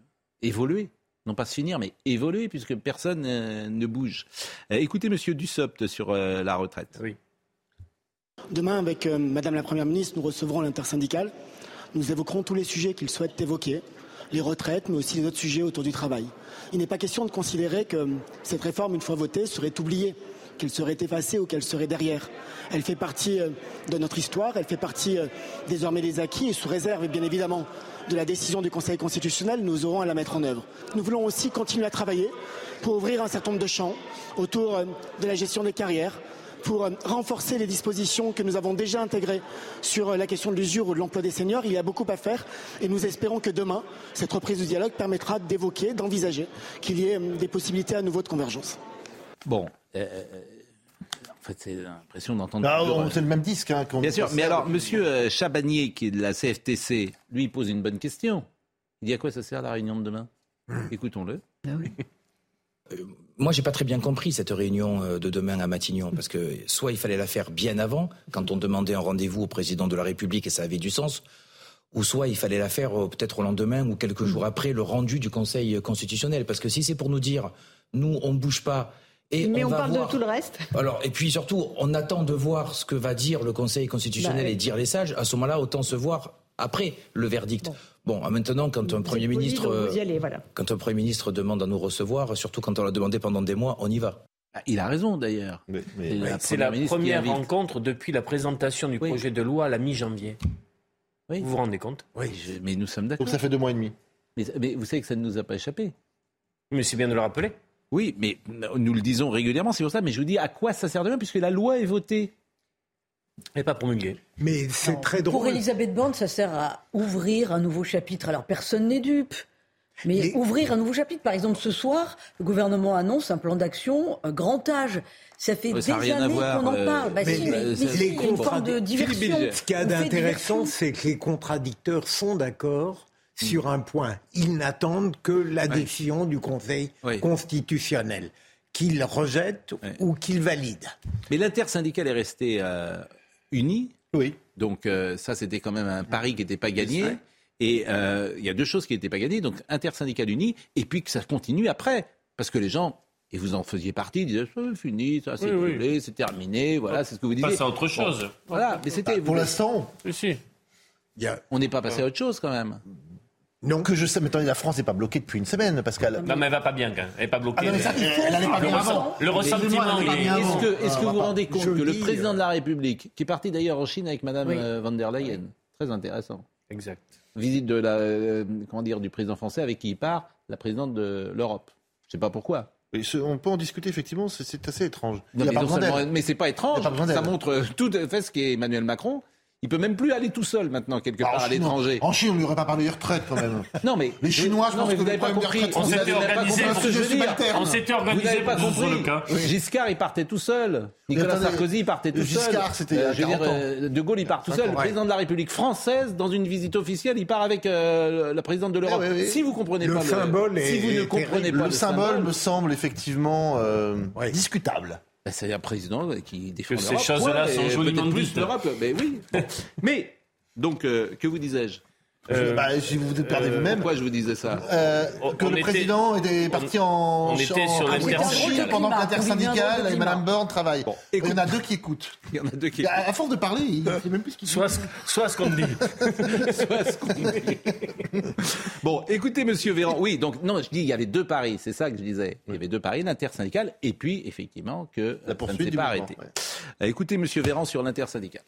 évoluer. Non pas se finir, mais évoluer, puisque personne euh, ne bouge. Euh, écoutez, monsieur Dussopt, sur euh, la retraite. Oui. Demain, avec euh, Madame la Première ministre, nous recevrons l'intersyndicale. Nous évoquerons tous les sujets qu'il souhaite évoquer, les retraites, mais aussi les autres sujets autour du travail. Il n'est pas question de considérer que cette réforme, une fois votée, serait oubliée, qu'elle serait effacée ou qu'elle serait derrière. Elle fait partie euh, de notre histoire, elle fait partie euh, désormais des acquis et sous réserve, bien évidemment, de la décision du Conseil constitutionnel, nous aurons à la mettre en œuvre. Nous voulons aussi continuer à travailler pour ouvrir un certain nombre de champs autour euh, de la gestion des carrières, pour renforcer les dispositions que nous avons déjà intégrées sur la question de l'usure ou de l'emploi des seniors. Il y a beaucoup à faire et nous espérons que demain, cette reprise du dialogue permettra d'évoquer, d'envisager qu'il y ait des possibilités à nouveau de convergence. Bon. Euh, euh, en fait, c'est l'impression d'entendre. Ah, euh, c'est le même disque. Hein, Bien sûr, mais alors, monsieur euh, Chabanier, qui est de la CFTC, lui, pose une bonne question. Il dit à quoi ça sert la réunion de demain? Écoutons-le. Moi, j'ai pas très bien compris cette réunion euh, de demain à Matignon, parce que soit il fallait la faire bien avant, quand on demandait un rendez-vous au président de la République et ça avait du sens, ou soit il fallait la faire euh, peut-être au lendemain ou quelques jours après le rendu du Conseil constitutionnel. Parce que si c'est pour nous dire, nous, on bouge pas, et Mais on, parle voir... de tout le reste. Alors, et puis surtout, on attend de voir ce que va dire le Conseil constitutionnel Bah, oui. et dire les sages. À ce moment-là, autant se voir après le verdict. Bon, maintenant, quand un Premier poli, ministre, euh, Vous y allez, voilà. quand un Premier ministre demande à nous recevoir, surtout quand on l'a demandé pendant des mois, on y va. Ah, Il a raison d'ailleurs. Mais- mais- C'est la première rencontre depuis la présentation du Oui. projet de loi à la mi-janvier. Oui. Vous vous rendez compte? Oui, je- mais nous sommes d'accord. Donc ça fait deux mois et demi. Mais, mais vous savez que ça ne nous a pas échappé. Mais c'est bien de le rappeler. Oui, mais nous le disons régulièrement, c'est pour ça. Mais je vous dis, à quoi ça sert demain puisque la loi est votée et pas promulguée. Mais c'est très drôle. Pour Elisabeth Borne, ça sert à ouvrir un nouveau chapitre. Alors personne n'est dupe. Mais, ouvrir un nouveau chapitre, par exemple, ce soir, le gouvernement annonce un plan d'action grand âge. Ça fait des années qu'on en euh, parle. Bah mais, si, mais, mais les si, une forme de diversion. Ce qu'il y a d'intéressant, c'est que les contradicteurs sont d'accord sur un point. Ils n'attendent que la décision du Conseil constitutionnel, qu'ils rejettent ou qu'ils valident. Mais l'intersyndicale est resté euh, uni. Oui. Donc euh, ça, c'était quand même un pari qui n'était pas gagné. Et euh, il y a deux choses qui n'étaient pas gagnées. Donc intersyndicale uni, et puis que ça continue après. Parce que les gens et vous en faisiez partie, disaient c'est fini, ça c'est oui, c'est terminé, voilà, c'est ce que vous disiez. Passe à autre chose. voilà, mais c'était pour l'instant. Si. On n'est pas passé à autre chose quand même. Non. Que je sais, mais attendez, la France n'est pas bloquée depuis une semaine, Pascal. Non, mais elle va pas bien, quand Elle n'est pas bloquée. Ah, non, ça, elle n'est pas bien avant. Le ressentiment, Est-ce que, est que vous vous rendez compte que le président de la République, qui est parti d'ailleurs en Chine avec Madame euh, van der Leyen, très intéressant. Exact. Visite de la, euh, comment dire, du président français avec qui il part, la présidente de l'Europe. Je ne sais pas pourquoi. on peut en discuter effectivement, c'est assez étrange. Non, mais, mais c'est pas étrange. Ça montre tout fait ce qu'est Emmanuel Macron. Il peut même plus aller tout seul maintenant quelque bah, part à l'étranger. En Chine, on lui aurait pas parlé de retraite quand même. non mais les Chinois, je pense que vous n'avez pas compris. On s'était organisé. On s'était organisé. Vous n'avez pas compris. Giscard, il partait tout seul. Nicolas Sarkozy, il partait tout seul. Giscard, c'était. Euh, euh, de Gaulle, il part tout seul. Le président de la République française, dans une visite officielle, il part avec euh, la présidente de l'Europe. Si vous comprenez pas le symbole, si vous ne comprenez pas le symbole, me semble effectivement discutable. Ben, c'est un président qui défend l'Europe. Ces choses-là sont joliment plus l'Europe. Mais oui. mais donc que vous disais-je? Euh, bah, si vous perdez euh, vous-même. Pourquoi je vous disais ça euh, Que le président était parti en, on était sur Chine pendant que l'intersyndicale et Mme Borne travaillent. Bon, il y en a deux qui écoutent. Il y en a deux qui écoutent. À, force de parler, il ne sait même plus ce qu'il soit, soit ce qu'on dit. soit ce qu'on dit. bon, écoutez, Monsieur Véran. Oui, donc non, je dis il y avait deux paris. C'est ça que je disais. Il y avait deux paris, l'intersyndicale et puis effectivement que la poursuite ne s'est pas arrêtée. Écoutez, Monsieur Véran sur l'intersyndicale.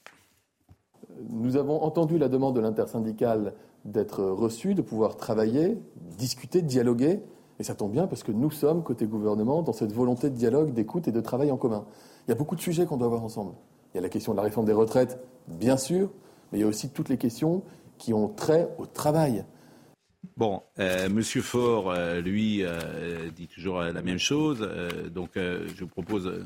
Nous avons entendu la demande de l'intersyndicale d'être reçu, de pouvoir travailler, discuter, dialoguer. Et ça tombe bien parce que nous sommes, côté gouvernement, dans cette volonté de dialogue, d'écoute et de travail en commun. Il y a beaucoup de sujets qu'on doit voir ensemble. Il y a la question de la réforme des retraites, bien sûr, mais il y a aussi toutes les questions qui ont trait au travail. Bon, euh, Monsieur Faure, euh, lui, euh, dit toujours la même chose. donc, je vous propose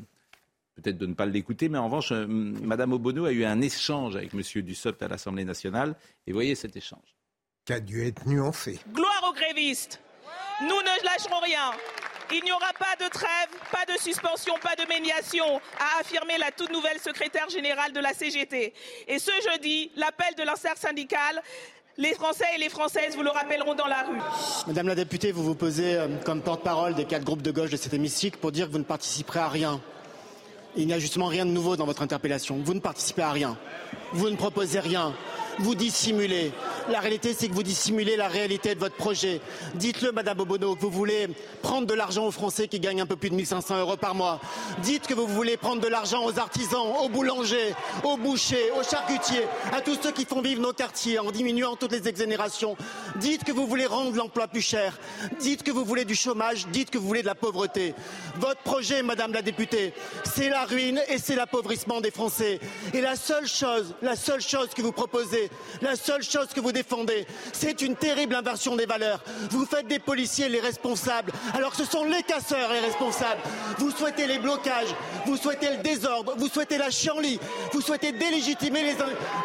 peut-être de ne pas l'écouter, mais en revanche, Madame Obono a eu un échange avec Monsieur Dussopt à l'Assemblée nationale. Et voyez cet échange qui a dû être nuancé. Gloire aux grévistes. Nous ne lâcherons rien. Il n'y aura pas de trêve, pas de suspension, pas de médiation, a affirmé la toute nouvelle secrétaire générale de la CGT. Et ce jeudi, l'appel de syndical, les Français et les Françaises vous le rappelleront dans la rue. Madame la députée, vous vous posez euh, comme porte-parole des quatre groupes de gauche de cet hémicycle pour dire que vous ne participerez à rien. Il n'y a justement rien de nouveau dans votre interpellation. Vous ne participez à rien. Vous ne proposez rien vous dissimulez. La réalité, c'est que vous dissimulez la réalité de votre projet. Dites-le, Madame Obono, que vous voulez prendre de l'argent aux Français qui gagnent un peu plus de 1500 euros par mois. Dites que vous voulez prendre de l'argent aux artisans, aux boulangers, aux bouchers, aux charcutiers, à tous ceux qui font vivre nos quartiers en diminuant toutes les exonérations. Dites que vous voulez rendre l'emploi plus cher. Dites que vous voulez du chômage. Dites que vous voulez de la pauvreté. Votre projet, Madame la députée, c'est la ruine et c'est l'appauvrissement des Français. Et la seule chose, la seule chose que vous proposez, la seule chose que vous défendez, c'est une terrible inversion des valeurs. Vous faites des policiers les responsables, alors que ce sont les casseurs les responsables. Vous souhaitez les blocages, vous souhaitez le désordre, vous souhaitez la chienlit, vous souhaitez délégitimer les,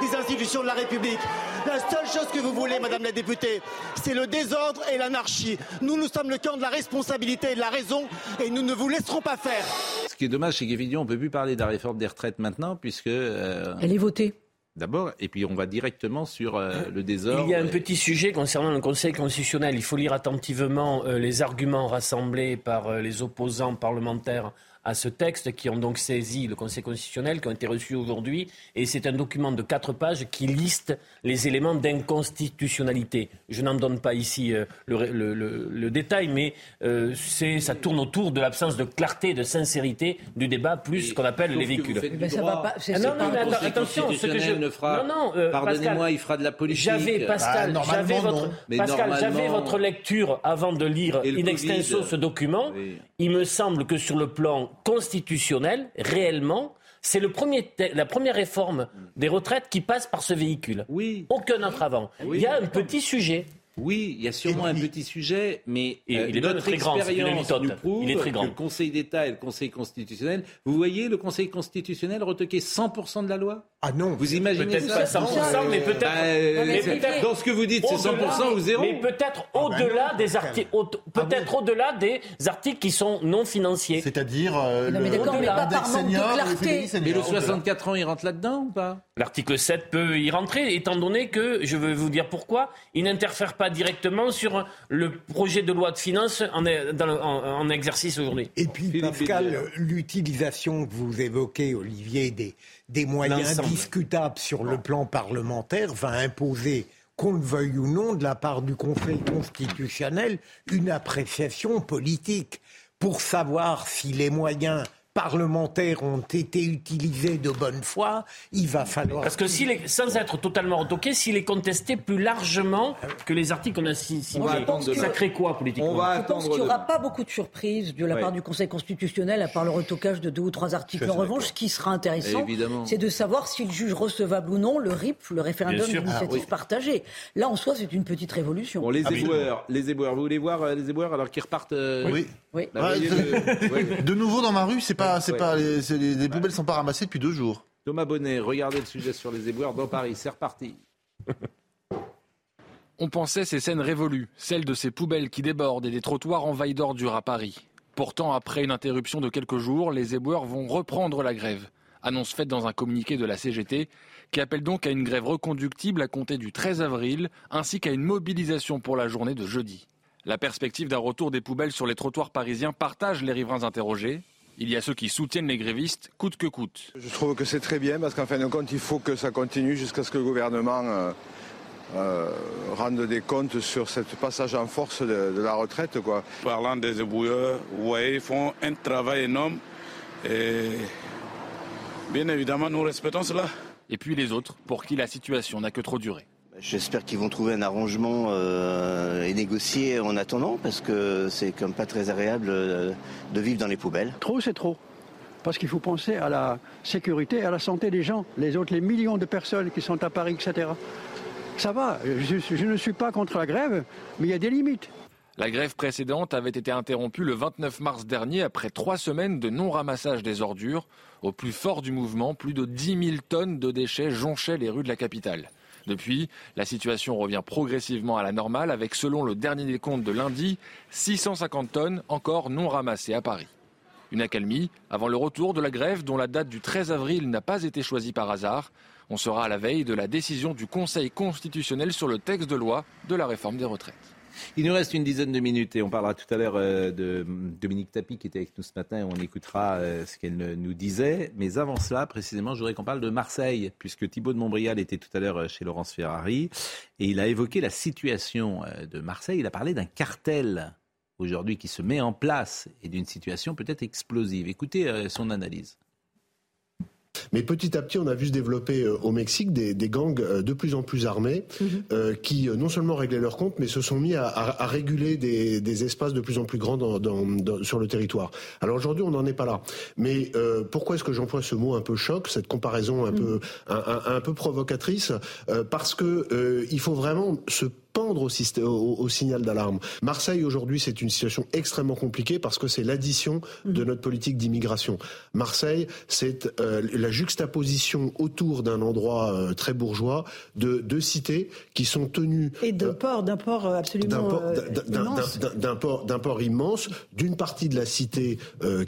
les institutions de la République. La seule chose que vous voulez, Madame la députée, c'est le désordre et l'anarchie. Nous, nous sommes le camp de la responsabilité et de la raison, et nous ne vous laisserons pas faire. Ce qui est dommage, c'est qu'évidemment, on ne peut plus parler de la réforme des retraites maintenant, puisque... Euh, Elle est votée d'abord, et puis on va directement sur euh, le désordre. Il y a un petit sujet concernant le Conseil constitutionnel. Il faut lire attentivement euh, les arguments rassemblés par euh, les opposants parlementaires à ce texte, qui ont donc saisi le Conseil constitutionnel, qui ont été reçus aujourd'hui. Et c'est un document de quatre pages qui liste les éléments d'inconstitutionnalité. Je n'en donne pas ici euh, le, détail, mais euh, ça tourne autour de l'absence de clarté, de sincérité du débat, plus ce qu'on appelle les véhicules. Mais ça va pas. Ah non, non, mais attention, ce que je ne fera. Non, non, euh, pardonnez-moi, il fera de la politique. J'avais Pascal, bah, j'avais votre, Pascal, j'avais votre lecture avant de lire in extenso ce document. Il me semble que sur le plan constitutionnel, réellement, c'est le premier la première réforme des retraites qui passe par ce véhicule. Oui. Aucun autre avant. Il y a un petit sujet. Oui, il y a sûrement un petit sujet, mais euh, il est notre très grand, expérience nous prouve il est très grand. que le Conseil d'État et le Conseil constitutionnel, vous voyez le Conseil constitutionnel retoquer 100% de la loi? Ah non. Vous imaginez ça? Peut-être pas 100%, mais peut-être... Bah, dans ce que vous dites, c'est 100% ou zéro? Mais peut-être ah bah au-delà des articles peut-être ah au-delà des articles qui sont non financiers. C'est-à-dire euh, le l'index senior, Mais le 64 ans, il rentre là-dedans ou pas? L'article 7 peut y rentrer, étant donné que, je vais vous dire pourquoi, il n'interfère pas directement sur le projet de loi de finances en, exercice aujourd'hui. Et puis, Pascal, l'utilisation que vous évoquez, Olivier, des, des moyens discutables sur le plan parlementaire va imposer qu'on le veuille ou non, de la part du Conseil constitutionnel, une appréciation politique pour savoir si les moyens parlementaires ont été utilisés de bonne foi, il va falloir... Parce que s'il est, sans être totalement retoqué, s'il est contesté plus largement que les articles qu'on a signés, ça crée quoi politiquement On va Je pense qu'il n'y aura pas beaucoup de surprises de la part du Conseil constitutionnel, à part le retocage de deux ou trois articles. En revanche, ce qui sera intéressant, c'est de savoir s'il juge recevable ou non le RIP, le référendum d'initiative ah, partagée. Là, en soi, c'est une petite révolution. Bon, les éboueurs, les éboueurs, vous voulez voir euh, les éboueurs alors qu'ils repartent euh, Oui. oui. de nouveau dans ma rue, c'est pas c'est pas, les, les, poubelles sont pas ramassées depuis deux jours. Thomas Bonnet, regardez le sujet sur les éboueurs dans Paris. C'est reparti. On pensait ces scènes révolues, celles de ces poubelles qui débordent et des trottoirs envahis d'ordures à Paris. Pourtant, après une interruption de quelques jours, les éboueurs vont reprendre la grève. Annonce faite dans un communiqué de la CGT, qui appelle donc à une grève reconductible à compter du 13 avril, ainsi qu'à une mobilisation pour la journée de jeudi. La perspective d'un retour des poubelles sur les trottoirs parisiens partage les riverains interrogés. Il y a ceux qui soutiennent les grévistes coûte que coûte. Je trouve que c'est très bien parce qu'en fin de compte, il faut que ça continue jusqu'à ce que le gouvernement euh, euh, rende des comptes sur ce passage en force de, la retraite. Quoi. Parlant des ébouilleurs, voyez, ils font un travail énorme et bien évidemment, nous respectons cela. Et puis les autres, pour qui la situation n'a que trop duré. J'espère qu'ils vont trouver un arrangement euh, et négocier en attendant, parce que c'est comme pas très agréable euh, de vivre dans les poubelles. Trop, c'est trop. Parce qu'il faut penser à la sécurité et à la santé des gens, les autres, les millions de personnes qui sont à Paris, etc. Ça va, je, je ne suis pas contre la grève, mais il y a des limites. La grève précédente avait été interrompue le 29 mars dernier après trois semaines de non-ramassage des ordures. Au plus fort du mouvement, plus de 10 000 tonnes de déchets jonchaient les rues de la capitale. Depuis, la situation revient progressivement à la normale avec, selon le dernier décompte de lundi, 650 tonnes encore non ramassées à Paris. Une accalmie avant le retour de la grève dont la date du 13 avril n'a pas été choisie par hasard. On sera à la veille de la décision du Conseil constitutionnel sur le texte de loi de la réforme des retraites. Il nous reste une dizaine de minutes et on parlera tout à l'heure euh, de Dominique Tapie qui était avec nous ce matin et on écoutera euh, ce qu'elle nous disait. Mais avant cela, précisément, je voudrais qu'on parle de Marseille, puisque Thibaut de Montbrial était tout à l'heure euh, chez Laurence Ferrari et il a évoqué la situation de Marseille. Il a parlé d'un cartel aujourd'hui qui se met en place et d'une situation peut-être explosive. Écoutez son analyse. Mais petit à petit, on a vu se développer euh, au Mexique des, gangs euh, de plus en plus armés mhm. euh, qui non seulement réglaient leurs comptes, mais se sont mis à, réguler des, espaces de plus en plus grands sur le territoire. Alors aujourd'hui, on n'en est pas là. Mais pourquoi est-ce que j'emploie ce mot un peu choc, cette comparaison un mhm. peu un, peu provocatrice? Parce que il faut vraiment se pendre au, signal d'alarme. Marseille aujourd'hui, c'est une situation extrêmement compliquée parce que c'est l'addition de notre politique d'immigration. Marseille, c'est euh, la juxtaposition autour d'un endroit euh, très bourgeois de deux cités qui sont tenues et d'un port, d'un port absolument d'un port, d'un port immense, d'une partie de la cité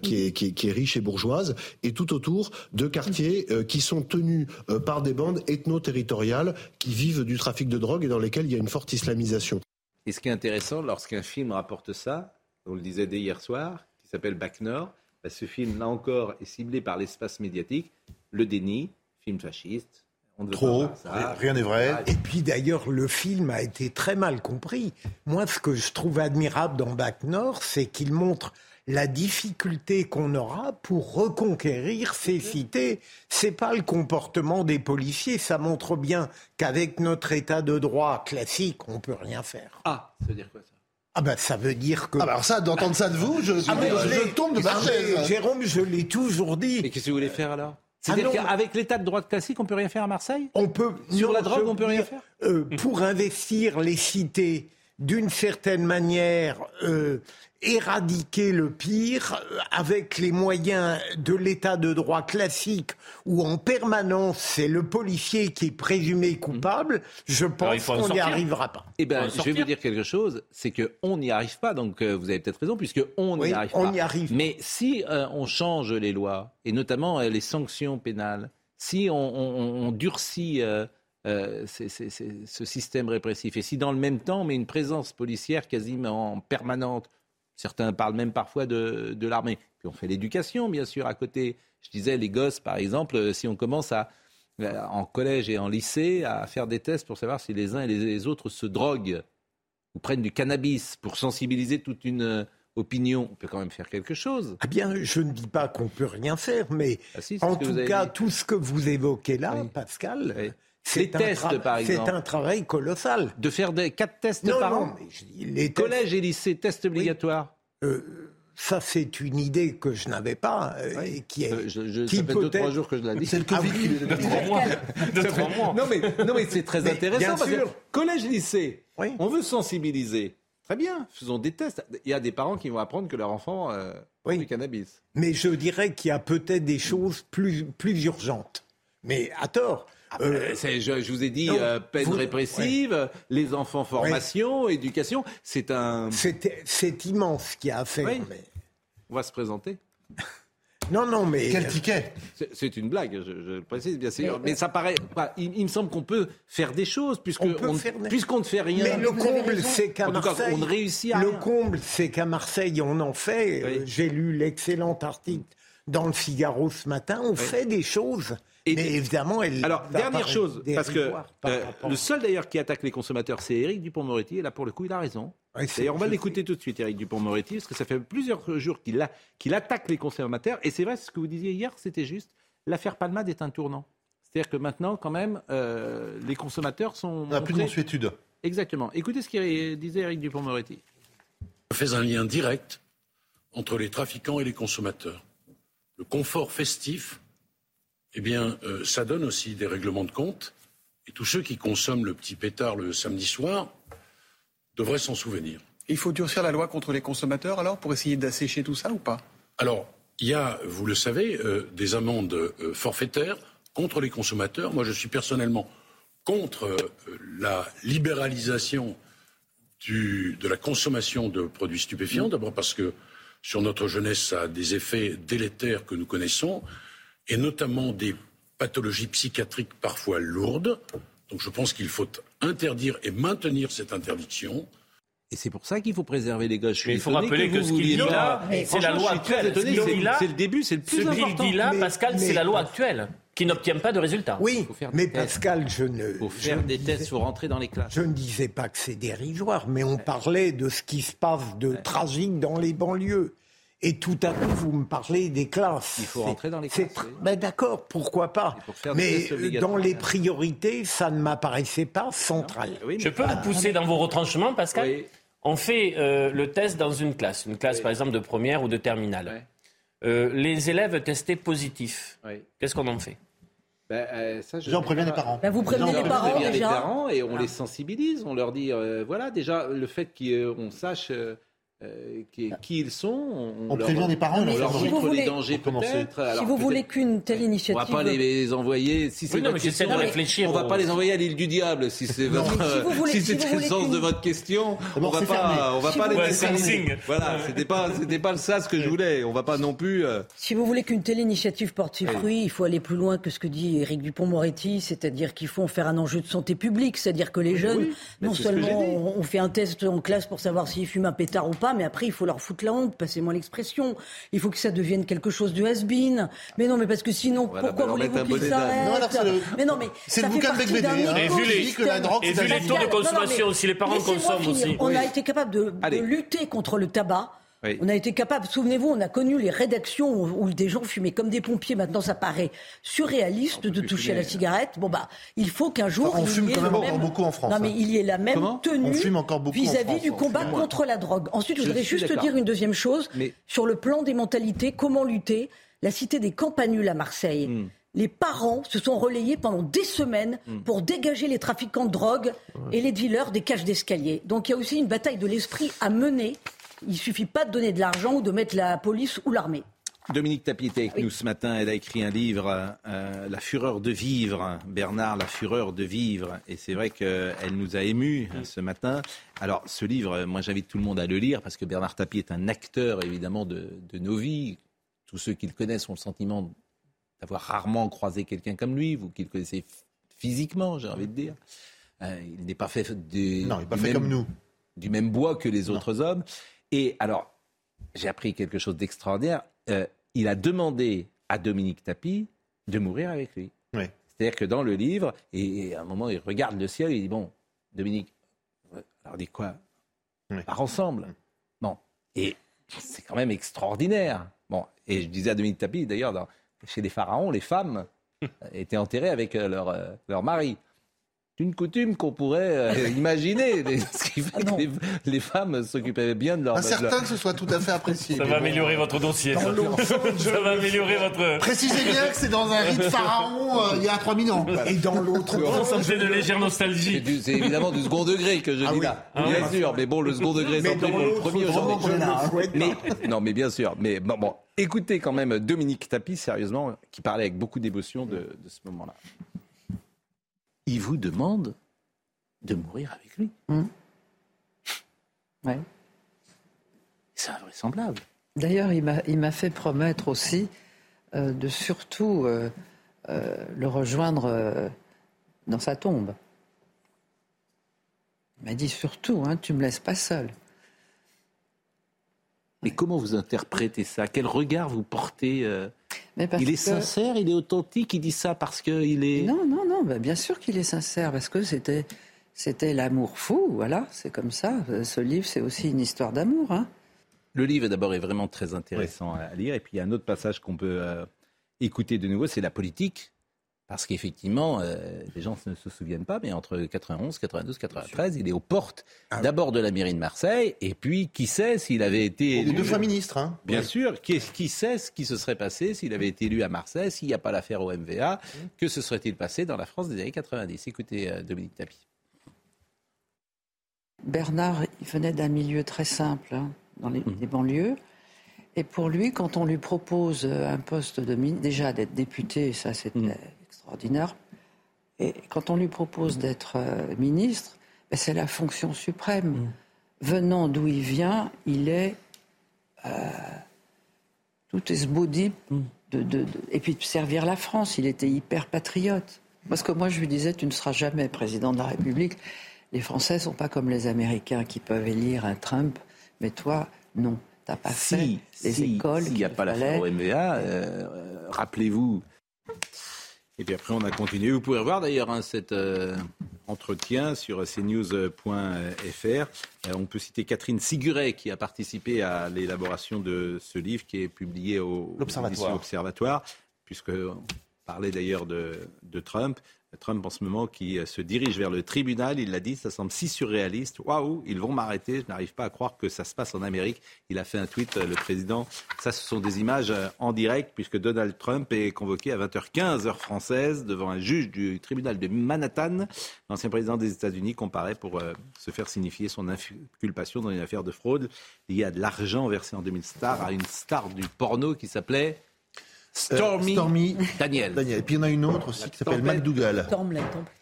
qui, est, qui, est, riche et bourgeoise, et tout autour de quartiers qui sont tenus par des bandes ethno-territoriales qui vivent du trafic de drogue et dans lesquels il y a une forte islamisation. Et ce qui est intéressant, lorsqu'un film rapporte ça, on le disait dès hier soir, qui s'appelle Bac Nord, bah, ce film, là encore, est ciblé par l'espace médiatique. Le déni, film fasciste. On ne Trop, ça. rien n'est vrai. Et puis d'ailleurs, le film a été très mal compris. Moi, ce que je trouve admirable dans Bac Nord, c'est qu'il montre la difficulté qu'on aura pour reconquérir ces cités. C'est pas le comportement des policiers, ça montre bien qu'avec notre état de droit classique, on peut rien faire. Ah, ça veut dire quoi ça? Ah ben ça veut dire que... Ah ben alors ça, d'entendre ça de vous, je, ah je, tombe de ma ah, chaise. Jérôme, je l'ai toujours dit. Mais qu'est-ce que vous voulez faire alors? C'est-à-dire qu'avec l'état de droit classique, on peut rien faire à Marseille? On peut. Sur la drogue, on peut rien faire? euh, Pour investir les cités d'une certaine manière, euh, éradiquer le pire avec les moyens de l'état de droit classique où en permanence c'est le policier qui est présumé coupable, je pense qu'on n'y arrivera pas. Eh ben, je vais vous dire quelque chose, c'est qu'on n'y arrive pas, donc euh, vous avez peut-être raison, puisque on n'y arrive on pas. Y arrive. Mais si euh, on change les lois, et notamment euh, les sanctions pénales, si on, durcit ce système répressif, et si dans le même temps on met une présence policière quasiment permanente Certains parlent même parfois de, l'armée. Puis on fait l'éducation, bien sûr, à côté. Je disais, les gosses, par exemple, si on commence à, euh, en collège et en lycée à faire des tests pour savoir si les uns et les autres se droguent ou prennent du cannabis pour sensibiliser toute une euh, opinion, on peut quand même faire quelque chose. Ah bien, je ne dis pas qu'on peut rien faire, mais ah en tout cas, tout ce que vous évoquez là, Pascal, les tests, par exemple. C'est un travail colossal. De faire des, quatre tests par an les Collège et lycée, tests obligatoires. Euh, ça, c'est une idée que je n'avais pas euh, et qui est. Euh, je, qui ça fait deux, trois jours que je l'ai dit. C'est le Covid ah, De trois mois. De trois mois. Non, mais, non, mais c'est très intéressant. Parce Que collège lycée, on veut sensibiliser. Très bien, faisons des tests. Il y a des parents qui vont apprendre que leur enfant euh, du cannabis. Mais je dirais qu'il y a peut-être des choses plus, plus urgentes. Mais à tort. Ah bah, euh, je, vous ai dit euh, peine répressive, les enfants formation, éducation. C'est un. C'est immense ce qu'il y a à faire. On va se présenter. Non, non, mais. Quel ticket? C'est une blague, je, le précise bien sûr. Mais, ça paraît. il, me semble qu'on peut faire des choses, puisqu'on ne fait rien. Mais le comble, c'est qu'à Marseille. on réussit à Le comble, c'est qu'à Marseille, on en fait. Euh, j'ai lu l'excellent article dans le Figaro ce matin. On fait des choses. Mais évidemment, elle. Alors, dernière chose, parce que euh, le seul d'ailleurs qui attaque les consommateurs, c'est Éric Dupont-Moretti, et là, pour le coup, il a raison. d'ailleurs, on va l'écouter tout de suite, Éric Dupont-Moretti, parce que ça fait plusieurs jours qu'il attaque les consommateurs. Et c'est vrai, ce que vous disiez hier, c'était juste. L'affaire Palmade est un tournant. C'est-à-dire que maintenant, quand même, euh, les consommateurs sont. On n'a plus de mensuétude. Exactement. Écoutez ce qu'il disait Éric Dupont-Moretti. Fait un lien direct entre les trafiquants et les consommateurs. Le confort festif eh bien, euh, ça donne aussi des règlements de compte. Et tous ceux qui consomment le petit pétard le samedi soir devraient s'en souvenir. Il faut durcir la loi contre les consommateurs alors pour essayer d'assécher tout ça ou pas? Alors, il y a, vous le savez, euh, des amendes euh, forfaitaires contre les consommateurs. Moi, je suis personnellement contre la libéralisation de la consommation de produits stupéfiants. D'abord parce que sur notre jeunesse, ça a des effets délétères que nous connaissons et notamment des pathologies psychiatriques parfois lourdes. Donc je pense qu'il faut interdire et maintenir cette interdiction. Et c'est pour ça qu'il faut préserver les gosses. il faut rappeler que, ce qu'il dit là, c'est la loi actuelle. C'est le début, c'est le plus important. Ce qu'il dit là, Pascal, c'est la loi actuelle qui n'obtient pas de résultats. Oui, mais Pascal, je ne... Il faut faire des tests, faut rentrer dans les classes. Je ne disais pas que c'est dérisoire, mais on parlait de ce qui se passe de tragique dans les banlieues. Et tout à coup, vous me parlez des classes. Il faut rentrer dans les classes. Ben d'accord, pourquoi pas. Mais dans les priorités, ça ne m'apparaissait pas central. Je peux vous pousser dans vos retranchements, Pascal On fait euh, le test dans une classe, une classe par exemple de première ou de terminale. Euh, les élèves testés positifs, qu'est-ce qu'on en fait? Ben, euh, ça, J'en préviens les parents. Ben, vous prévenez les parents déjà. les parents et on les sensibilise. On leur dit, voilà, déjà le fait qu'on sache euh, qui, ils sont. On, prévient les parents, on leur montre les dangers peut-être. Si vous voulez qu'une telle initiative. On va pas les envoyer. Si c'est non, mais de réfléchir. On va pas les envoyer à l'île du diable si c'est si, c'était le sens de votre question. On va pas, on va pas les laisser. Voilà, c'était pas, c'était pas ça ce que je voulais. On va pas non plus. Euh, si vous voulez qu'une telle initiative porte ses fruits, il faut aller plus loin que ce que dit Éric Dupont-Moretti, c'est-à-dire qu'il faut en faire un enjeu de santé publique, c'est-à-dire que les jeunes, non seulement on fait un test en classe pour savoir s'ils fument un pétard ou pas pas, mais après, il faut leur foutre la honte, passez-moi l'expression. Il faut que ça devienne quelque chose de has-been. Mais non, mais parce que sinon, pourquoi voulez-vous qu'ils s'arrêtent Mais non, mais c'est le bouquin de Et vu les, et vu les taux de consommation, si les parents consomment aussi. On a été capable de, de lutter contre le tabac. On a été capable, souvenez-vous, on a connu les rédactions où, des gens fumaient comme des pompiers. Maintenant, ça paraît surréaliste de toucher à la cigarette. Bon, bah, il faut qu'un jour. on il fume y ait quand même encore même... beaucoup en France. Non, mais hein. il y ait la même Comment tenue On fume encore beaucoup en vis-à-vis du combat fume moins. contre la drogue. Ensuite, je, Je voudrais juste dire une deuxième chose. Mais- Sur le plan des mentalités, comment lutter? La cité des campanules à Marseille. Hmm. Les parents se sont relayés pendant des semaines Hmm. pour dégager les trafiquants de drogue et les dealers des cages d'escalier. Donc il y a aussi une bataille de l'esprit à mener. Il suffit pas de donner de l'argent ou de mettre la police ou l'armée. Dominique Tapie était avec nous ce matin. Elle a écrit un livre, euh, La fureur de vivre. Bernard, La fureur de vivre. Et c'est vrai qu'elle nous a émus hein, ce matin. Alors, ce livre, euh, moi, j'invite tout le monde à le lire parce que Bernard Tapie est un acteur, évidemment, de, de nos vies. Tous ceux qui le connaissent ont le sentiment d'avoir rarement croisé quelqu'un comme lui, vous qui le connaissez physiquement, j'ai envie de dire. Euh, il n'est pas fait, de, Non, il n'est pas du fait même- comme nous. du même bois que les autres hommes. Et alors, j'ai appris quelque chose d'extraordinaire. Euh, il a demandé à Dominique Tapie de mourir avec lui. Oui. C'est-à-dire que dans le livre, et, et à un moment, il regarde le ciel et il dit Bon, Dominique, euh, alors dit quoi? On part ensemble. Bon. Et c'est quand même extraordinaire. Bon. Et je disais à Dominique Tapie, d'ailleurs, chez les pharaons, les femmes étaient enterrées avec euh, leur, leur mari. C'est une coutume qu'on pourrait euh, imaginer. Ce qui fait que les, les femmes s'occupaient bien de leur. De leur- certain que ce soit tout à fait apprécié. Ça va bon. améliorer votre dossier. Ça, Ça va améliorer votre. Précisez bien que c'est dans un rite pharaon euh, il y a 3000 ans. Et dans l'autre ça me fait de légère nostalgie. c'est évidemment du second degré que je Ah dis oui. là. Ah bien oui. sûr, mais bon, le second degré Mais dans le premier roman, souhaite Mais non, mais bien sûr. Mais bon, bon, écoutez quand même Dominique Tapie, sérieusement, qui parlait avec beaucoup d'émotion de, de ce moment-là. Il vous demande de mourir avec lui. Ouais. C'est invraisemblable. D'ailleurs, il m'a, fait promettre aussi euh, de surtout euh, euh, le rejoindre dans sa tombe. Il m'a dit surtout, hein, tu me laisses pas seul. Mais comment vous interprétez ça? Quel regard vous portez euh, Mais parce Il est que- sincère, il est authentique, il dit ça parce qu'il est. Non, non, non, ben, bien sûr qu'il est sincère, parce que c'était, c'était l'amour fou, voilà, c'est comme ça. Euh, Ce livre, c'est aussi une histoire d'amour. Hein. Le livre d'abord est vraiment très intéressant à lire. Et puis il y a un autre passage qu'on peut euh, écouter de nouveau, c'est la politique. Parce qu'effectivement, euh, les gens ne se souviennent pas, mais entre 91, 92, 93, il est aux portes Ah d'abord de la mairie de Marseille, et puis qui sait s'il avait été Il est élu. deux fois ministre. Hein. Bien sûr, qui, qui sait ce qui se serait passé s'il avait été élu à Marseille, s'il n'y a pas l'affaire au MVA, que se serait-il passé dans la France des années 90 Écoutez euh, Dominique Tapie. Bernard, il venait d'un milieu très simple, hein, dans les, les banlieues. Et pour lui, quand on lui propose euh, un poste de ministre, déjà d'être député, ça c'était extraordinaire. Et quand on lui propose d'être euh, ministre, ben, c'est la fonction suprême. Venant d'où il vient, il est. euh, tout est de, de- de- et puis de servir la France. Il était hyper patriote. Parce que moi, je lui disais, tu ne seras jamais président de la République. Les Français sont pas comme les Américains qui peuvent élire un Trump, mais toi, non. T'as pas fait Si, les si, écoles. S'il n'y a pas fallait. au MVA, euh, euh, rappelez-vous. Et puis après, on a continué. Vous pouvez revoir d'ailleurs hein, cet euh, entretien sur cnews.fr. Euh, on peut citer Catherine Siguret qui a participé à l'élaboration de ce livre qui est publié au Observatoire, puisque on parlait d'ailleurs de, de Trump. Trump en ce moment qui euh, se dirige vers le tribunal, il l'a dit, ça semble si surréaliste. Waouh, ils vont m'arrêter, je n'arrive pas à croire que ça se passe en Amérique. Il a fait un tweet, euh, le président. Ça, ce sont des images euh, en direct, puisque Donald Trump est convoqué à 20h15 heure française devant un juge du tribunal de Manhattan. L'ancien président des États-Unis comparaît pour se faire signifier son inculpation dans une affaire de fraude liée à de l'argent versé en 2000 stars à une star du porno qui s'appelait Stormy, Stormy Daniel. Daniel. Et puis il y en a une autre aussi qui s'appelle. McDougall.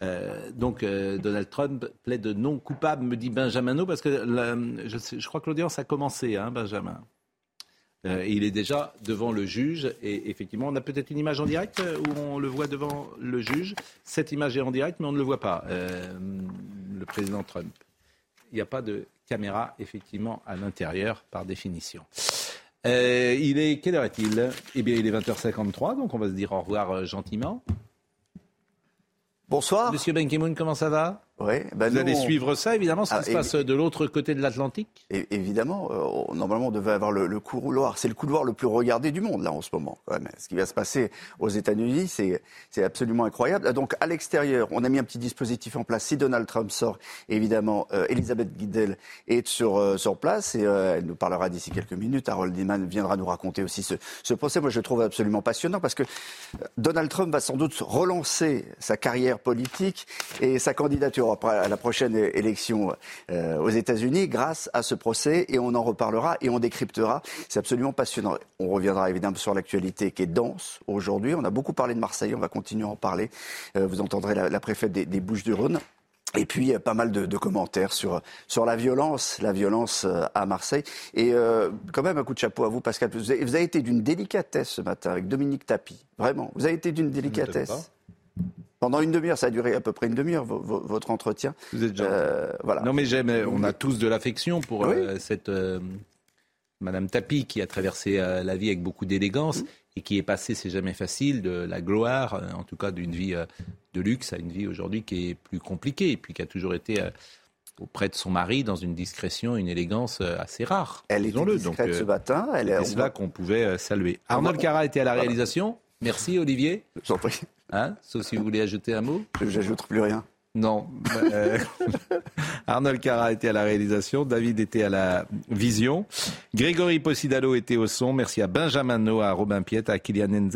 Euh, donc euh, Donald Trump plaide non coupable, me dit Benjamin No, parce que la- je, sais- je crois que l'audience a commencé, hein, Benjamin. Euh, il est déjà devant le juge et effectivement, on a peut-être une image en direct où on le voit devant le juge. Cette image est en direct, mais on ne le voit pas, euh, le président Trump. il n'y a pas de caméra, effectivement, à l'intérieur, par définition. Euh, il est, quelle heure est-il? Eh bien, il est 20h53, donc on va se dire au revoir euh, gentiment. Bonsoir. Monsieur Benkemoun, comment ça va? Oui, ben Vous allez suivre ça, évidemment, ce qui ah, se passe de l'autre côté de l'Atlantique? Évidemment. Euh, normalement, on devait avoir le, le couloir. C'est le couloir le plus regardé du monde, là, en ce moment. Ce qui va se passer aux États-Unis, c'est absolument incroyable. Donc, à l'extérieur, on a mis un petit dispositif en place. Si Donald Trump sort, évidemment, euh, Elisabeth Guidel est sur, euh, sur place et elle nous parlera d'ici quelques minutes. Harold Diman viendra nous raconter aussi ce, ce procès. Moi, je le trouve absolument passionnant parce que Donald Trump va sans doute relancer sa carrière politique et sa candidature à la prochaine élection euh, aux États-Unis grâce à ce procès et on en reparlera et on décryptera. C'est absolument passionnant. On reviendra évidemment sur l'actualité qui est dense aujourd'hui. On a beaucoup parlé de Marseille, on va continuer à en parler. Euh, vous entendrez la, préfète des, Bouches-du-Rhône. Et puis pas mal de, commentaires sur sur la violence, la violence euh, à Marseille. Et quand même un coup de chapeau à vous, Pascal. Vous avez, vous avez été d'une délicatesse ce matin avec Dominique Tapie. Vraiment, vous avez été d'une délicatesse. Pendant une demi-heure, ça a duré à peu près une demi-heure, votre entretien. Vous êtes gentil. Euh, voilà. Non, mais j'aime, on a tous de l'affection pour euh, cette euh, Madame Tapi qui a traversé la vie avec beaucoup d'élégance et qui est passée, c'est jamais facile, de la gloire, en tout cas d'une vie de luxe à une vie aujourd'hui qui est plus compliquée et puis qui a toujours été auprès de son mari dans une discrétion, une élégance assez rare. Elle est discrète Donc, ce matin. Elle est là qu'on pouvait saluer. Arnold Cara était à la réalisation. Merci Olivier. J'en prie. Hein Sauf si vous voulez ajouter un mot. J'ajoute plus rien. Non. Euh, Arnold Cara était à la réalisation, David était à la vision, Grégory Possidalo était au son. Merci à Benjamin No, à Robin Piet, à Kylian,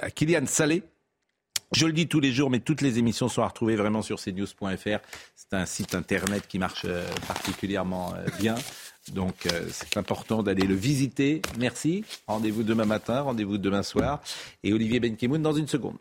à Kylian Salé. Je le dis tous les jours, mais toutes les émissions sont à retrouver vraiment sur cnews.fr. C'est un site internet qui marche euh, particulièrement euh, bien. Donc c'est important d'aller le visiter. Merci. Rendez-vous demain matin, rendez-vous demain soir. Et Olivier Benkemoun dans une seconde.